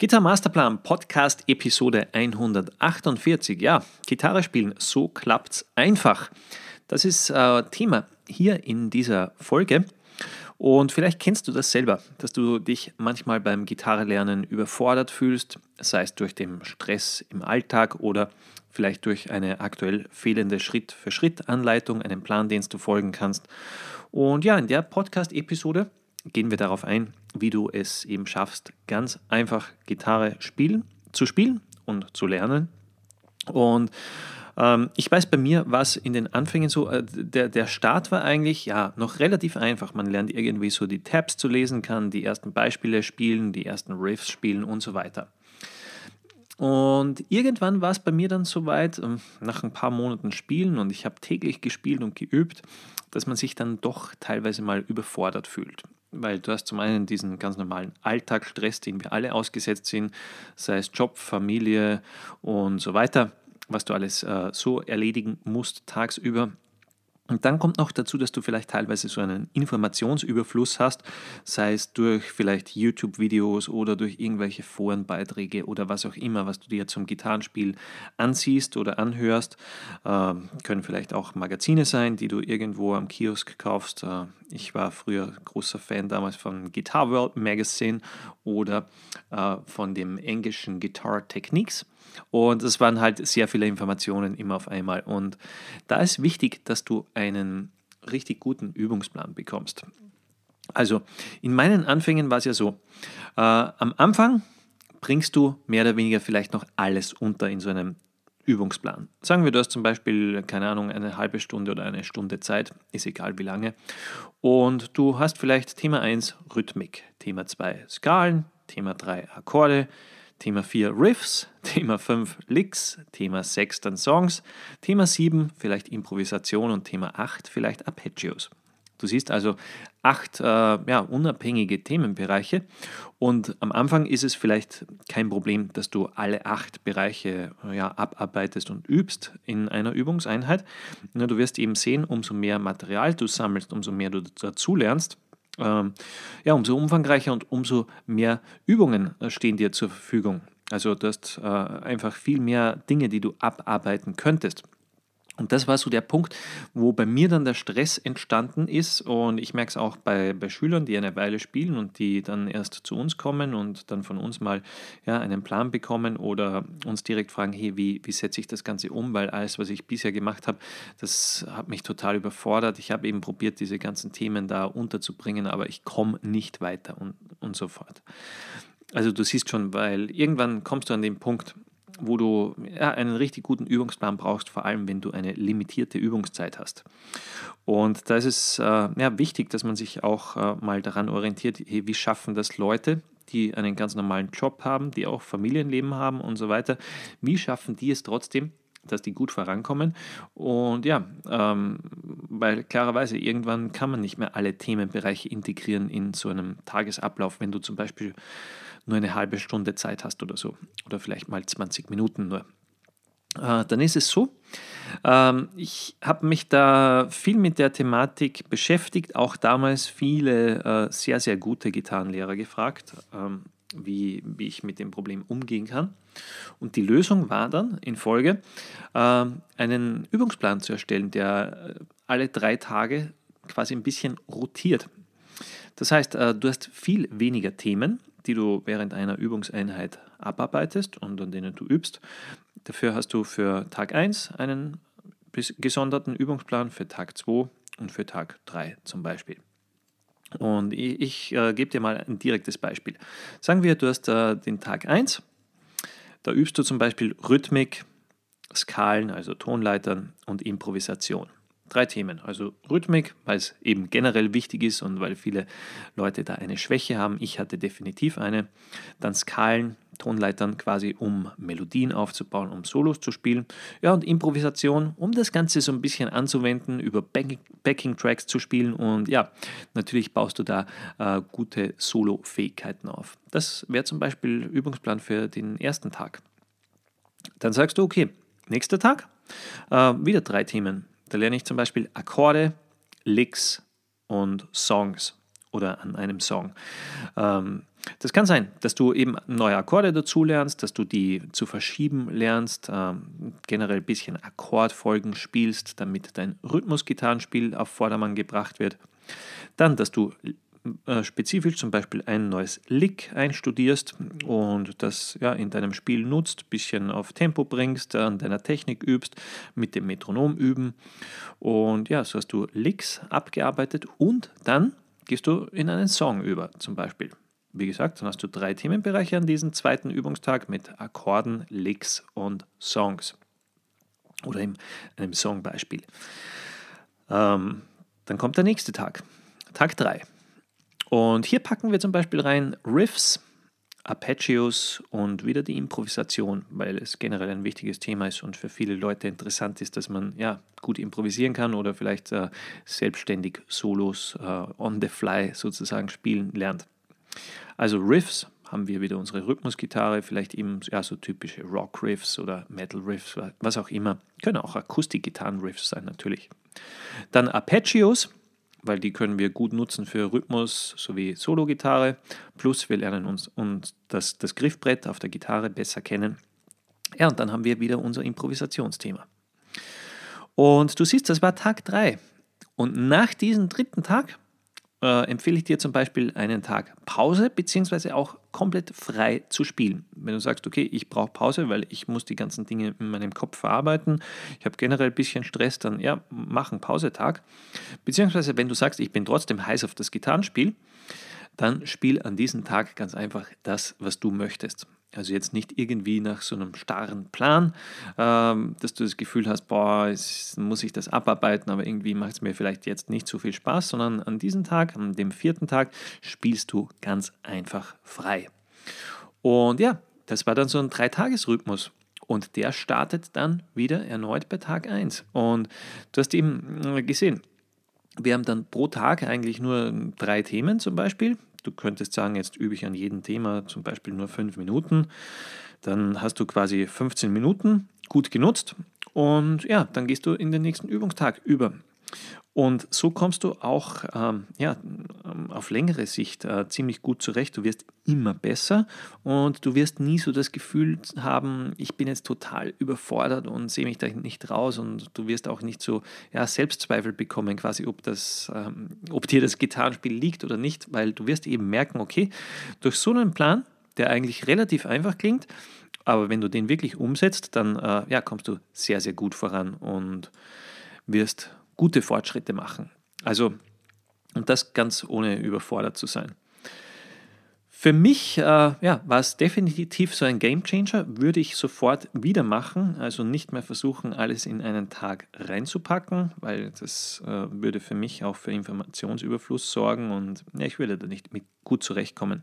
Gitarre Masterplan Podcast Episode 148. Ja, Gitarre spielen, so klappt's einfach. Das ist äh, Thema hier in dieser Folge. Und vielleicht kennst du das selber, dass du dich manchmal beim Gitarrelernen überfordert fühlst, sei es durch den Stress im Alltag oder vielleicht durch eine aktuell fehlende Schritt-für-Schritt-Anleitung, einen Plan, den du folgen kannst. Und ja, in der Podcast-Episode gehen wir darauf ein, wie du es eben schaffst, ganz einfach Gitarre spielen, zu spielen und zu lernen. Und ähm, ich weiß, bei mir war es in den Anfängen so, äh, der, der Start war eigentlich ja noch relativ einfach. Man lernt irgendwie so die Tabs zu lesen, kann die ersten Beispiele spielen, die ersten Riffs spielen und so weiter. Und irgendwann war es bei mir dann soweit, ähm, nach ein paar Monaten Spielen und ich habe täglich gespielt und geübt, dass man sich dann doch teilweise mal überfordert fühlt weil du hast zum einen diesen ganz normalen Alltagsstress, den wir alle ausgesetzt sind, sei es Job, Familie und so weiter, was du alles äh, so erledigen musst tagsüber. Und dann kommt noch dazu, dass du vielleicht teilweise so einen Informationsüberfluss hast, sei es durch vielleicht YouTube-Videos oder durch irgendwelche Forenbeiträge oder was auch immer, was du dir zum Gitarrenspiel ansiehst oder anhörst. Äh, können vielleicht auch Magazine sein, die du irgendwo am Kiosk kaufst. Äh, ich war früher großer Fan damals von Guitar World Magazine oder äh, von dem englischen Guitar Techniques. Und es waren halt sehr viele Informationen immer auf einmal. Und da ist wichtig, dass du einen richtig guten Übungsplan bekommst. Also in meinen Anfängen war es ja so, äh, am Anfang bringst du mehr oder weniger vielleicht noch alles unter in so einem Übungsplan. Sagen wir, du hast zum Beispiel, keine Ahnung, eine halbe Stunde oder eine Stunde Zeit, ist egal wie lange. Und du hast vielleicht Thema 1 Rhythmik, Thema 2 Skalen, Thema 3 Akkorde, Thema 4 Riffs, Thema 5 Licks, Thema 6 dann Songs, Thema 7 vielleicht Improvisation und Thema 8 vielleicht Arpeggios. Du siehst also acht äh, ja, unabhängige Themenbereiche und am Anfang ist es vielleicht kein Problem, dass du alle acht Bereiche ja, abarbeitest und übst in einer Übungseinheit. Du wirst eben sehen, umso mehr Material du sammelst, umso mehr du dazulernst, ähm, ja, umso umfangreicher und umso mehr Übungen äh, stehen dir zur Verfügung. Also du hast äh, einfach viel mehr Dinge, die du abarbeiten könntest. Und das war so der Punkt, wo bei mir dann der Stress entstanden ist. Und ich merke es auch bei, bei Schülern, die eine Weile spielen und die dann erst zu uns kommen und dann von uns mal ja, einen Plan bekommen oder uns direkt fragen, hey, wie, wie setze ich das Ganze um? Weil alles, was ich bisher gemacht habe, das hat mich total überfordert. Ich habe eben probiert, diese ganzen Themen da unterzubringen, aber ich komme nicht weiter und, und so fort. Also du siehst schon, weil irgendwann kommst du an den Punkt, wo du ja, einen richtig guten Übungsplan brauchst, vor allem wenn du eine limitierte Übungszeit hast. Und da ist es äh, ja, wichtig, dass man sich auch äh, mal daran orientiert, wie schaffen das Leute, die einen ganz normalen Job haben, die auch Familienleben haben und so weiter. Wie schaffen die es trotzdem, dass die gut vorankommen. Und ja, ähm, weil klarerweise irgendwann kann man nicht mehr alle Themenbereiche integrieren in so einem Tagesablauf, wenn du zum Beispiel nur eine halbe Stunde Zeit hast oder so. Oder vielleicht mal 20 Minuten nur. Äh, dann ist es so, ähm, ich habe mich da viel mit der Thematik beschäftigt, auch damals viele äh, sehr, sehr gute Gitarrenlehrer gefragt, ähm, wie, wie ich mit dem Problem umgehen kann. Und die Lösung war dann in Folge, äh, einen Übungsplan zu erstellen, der alle drei Tage quasi ein bisschen rotiert. Das heißt, du hast viel weniger Themen, die du während einer Übungseinheit abarbeitest und an denen du übst. Dafür hast du für Tag 1 einen gesonderten Übungsplan, für Tag 2 und für Tag 3 zum Beispiel. Und ich, ich äh, gebe dir mal ein direktes Beispiel. Sagen wir, du hast äh, den Tag 1, da übst du zum Beispiel Rhythmik, Skalen, also Tonleitern und Improvisation drei Themen. Also Rhythmik, weil es eben generell wichtig ist und weil viele Leute da eine Schwäche haben. Ich hatte definitiv eine. Dann Skalen, Tonleitern quasi, um Melodien aufzubauen, um Solos zu spielen. Ja, und Improvisation, um das Ganze so ein bisschen anzuwenden, über Backing-Tracks zu spielen. Und ja, natürlich baust du da äh, gute Solo-Fähigkeiten auf. Das wäre zum Beispiel Übungsplan für den ersten Tag. Dann sagst du, okay, nächster Tag, äh, wieder drei Themen. Da lerne ich zum Beispiel Akkorde, Licks und Songs oder an einem Song. Ähm, Das kann sein, dass du eben neue Akkorde dazu lernst, dass du die zu verschieben lernst, ähm, generell ein bisschen Akkordfolgen spielst, damit dein Rhythmusgitarrenspiel auf Vordermann gebracht wird. Dann, dass du spezifisch zum Beispiel ein neues Lick einstudierst und das ja, in deinem Spiel nutzt, ein bisschen auf Tempo bringst, an deiner Technik übst, mit dem Metronom üben. Und ja, so hast du Licks abgearbeitet und dann gehst du in einen Song über, zum Beispiel. Wie gesagt, dann hast du drei Themenbereiche an diesem zweiten Übungstag mit Akkorden, Licks und Songs. Oder in einem Songbeispiel. Ähm, dann kommt der nächste Tag, Tag 3. Und hier packen wir zum Beispiel rein Riffs, Arpeggios und wieder die Improvisation, weil es generell ein wichtiges Thema ist und für viele Leute interessant ist, dass man ja gut improvisieren kann oder vielleicht äh, selbstständig Solos äh, on the fly sozusagen spielen lernt. Also Riffs haben wir wieder unsere Rhythmusgitarre, vielleicht eben ja, so typische Rock-Riffs oder Metal-Riffs, was auch immer. Können auch Akustikgitarren-Riffs sein natürlich. Dann Arpeggios, weil die können wir gut nutzen für Rhythmus sowie Solo-Gitarre. Plus wir lernen uns, uns das, das Griffbrett auf der Gitarre besser kennen. Ja, und dann haben wir wieder unser Improvisationsthema. Und du siehst, das war Tag 3. Und nach diesem dritten Tag äh, empfehle ich dir zum Beispiel einen Tag Pause, beziehungsweise auch komplett frei zu spielen. Wenn du sagst, okay, ich brauche Pause, weil ich muss die ganzen Dinge in meinem Kopf verarbeiten, ich habe generell ein bisschen Stress, dann ja, mach einen Pausetag. Beziehungsweise wenn du sagst, ich bin trotzdem heiß auf das Gitarrenspiel, dann spiel an diesem Tag ganz einfach das, was du möchtest. Also jetzt nicht irgendwie nach so einem starren Plan, ähm, dass du das Gefühl hast, boah, jetzt muss ich das abarbeiten, aber irgendwie macht es mir vielleicht jetzt nicht so viel Spaß, sondern an diesem Tag, an dem vierten Tag, spielst du ganz einfach frei. Und ja, das war dann so ein Dreitagesrhythmus. Und der startet dann wieder erneut bei Tag 1. Und du hast eben äh, gesehen, wir haben dann pro Tag eigentlich nur drei Themen zum Beispiel. Du könntest sagen, jetzt übe ich an jedem Thema zum Beispiel nur fünf Minuten. Dann hast du quasi 15 Minuten gut genutzt und ja, dann gehst du in den nächsten Übungstag über. Und so kommst du auch ähm, ja, auf längere Sicht äh, ziemlich gut zurecht. Du wirst immer besser und du wirst nie so das Gefühl haben, ich bin jetzt total überfordert und sehe mich da nicht raus und du wirst auch nicht so ja, Selbstzweifel bekommen, quasi ob, das, ähm, ob dir das Gitarrenspiel liegt oder nicht, weil du wirst eben merken, okay, durch so einen Plan, der eigentlich relativ einfach klingt, aber wenn du den wirklich umsetzt, dann äh, ja, kommst du sehr, sehr gut voran und wirst gute Fortschritte machen. Also, und das ganz ohne überfordert zu sein. Für mich äh, ja, war es definitiv so ein Game Changer, würde ich sofort wieder machen. Also nicht mehr versuchen, alles in einen Tag reinzupacken, weil das äh, würde für mich auch für Informationsüberfluss sorgen und ja, ich würde da nicht mit gut zurechtkommen.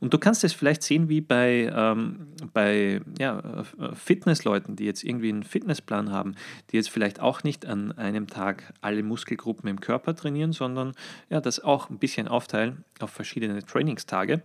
Und du kannst es vielleicht sehen wie bei, ähm, bei ja, Fitnessleuten, die jetzt irgendwie einen Fitnessplan haben, die jetzt vielleicht auch nicht an einem Tag alle Muskelgruppen im Körper trainieren, sondern ja, das auch ein bisschen aufteilen auf verschiedene Trainingstage.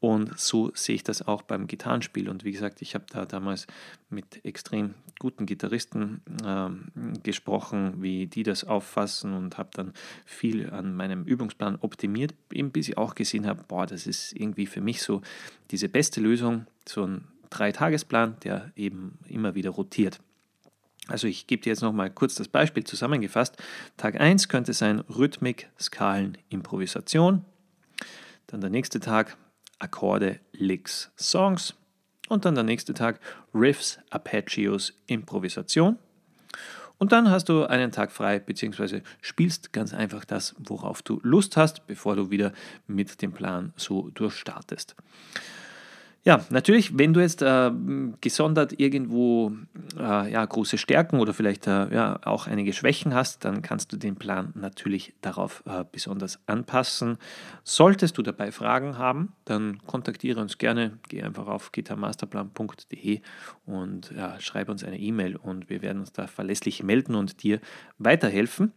Und so sehe ich das auch beim Gitarrenspiel. Und wie gesagt, ich habe da damals mit extrem guten Gitarristen äh, gesprochen, wie die das auffassen und habe dann viel an meinem Übungsplan optimiert, eben bis ich auch gesehen habe, boah, das ist irgendwie für mich so diese beste Lösung, so ein Dreitagesplan, der eben immer wieder rotiert. Also ich gebe dir jetzt nochmal kurz das Beispiel zusammengefasst. Tag 1 könnte sein Rhythmik, Skalen, Improvisation. Dann der nächste Tag Akkorde, Licks, Songs. Und dann der nächste Tag Riffs, Arpeggios, Improvisation. Und dann hast du einen Tag frei, beziehungsweise spielst ganz einfach das, worauf du Lust hast, bevor du wieder mit dem Plan so durchstartest. Ja, natürlich, wenn du jetzt äh, gesondert irgendwo äh, ja, große Stärken oder vielleicht äh, ja, auch einige Schwächen hast, dann kannst du den Plan natürlich darauf äh, besonders anpassen. Solltest du dabei Fragen haben, dann kontaktiere uns gerne. Geh einfach auf gitarmasterplan.de und ja, schreibe uns eine E-Mail und wir werden uns da verlässlich melden und dir weiterhelfen.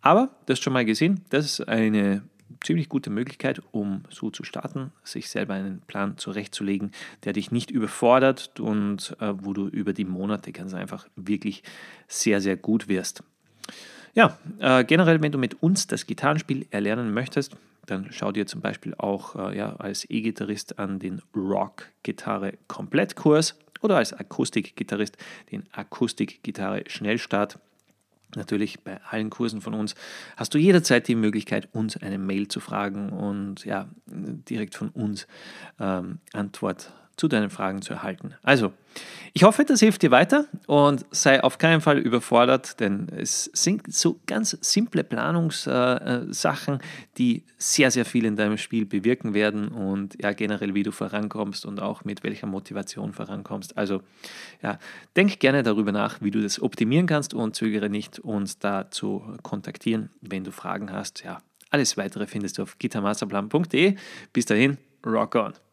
Aber, du hast schon mal gesehen, das ist eine ziemlich gute Möglichkeit, um so zu starten, sich selber einen Plan zurechtzulegen, der dich nicht überfordert und äh, wo du über die Monate ganz einfach wirklich sehr, sehr gut wirst. Ja, äh, generell, wenn du mit uns das Gitarrenspiel erlernen möchtest, dann schau dir zum Beispiel auch äh, ja, als E-Gitarrist an den Rock-Gitarre-Komplettkurs oder als Akustikgitarrist den Akustikgitarre-Schnellstart. Natürlich bei allen Kursen von uns hast du jederzeit die Möglichkeit, uns eine Mail zu fragen und ja, direkt von uns ähm, Antwort zu deinen Fragen zu erhalten. Also, ich hoffe, das hilft dir weiter und sei auf keinen Fall überfordert, denn es sind so ganz simple Planungssachen, die sehr, sehr viel in deinem Spiel bewirken werden und ja, generell, wie du vorankommst und auch mit welcher Motivation vorankommst. Also, ja, denk gerne darüber nach, wie du das optimieren kannst und zögere nicht, uns da zu kontaktieren, wenn du Fragen hast. Ja, alles weitere findest du auf gitarmasterplan.de. Bis dahin, rock on!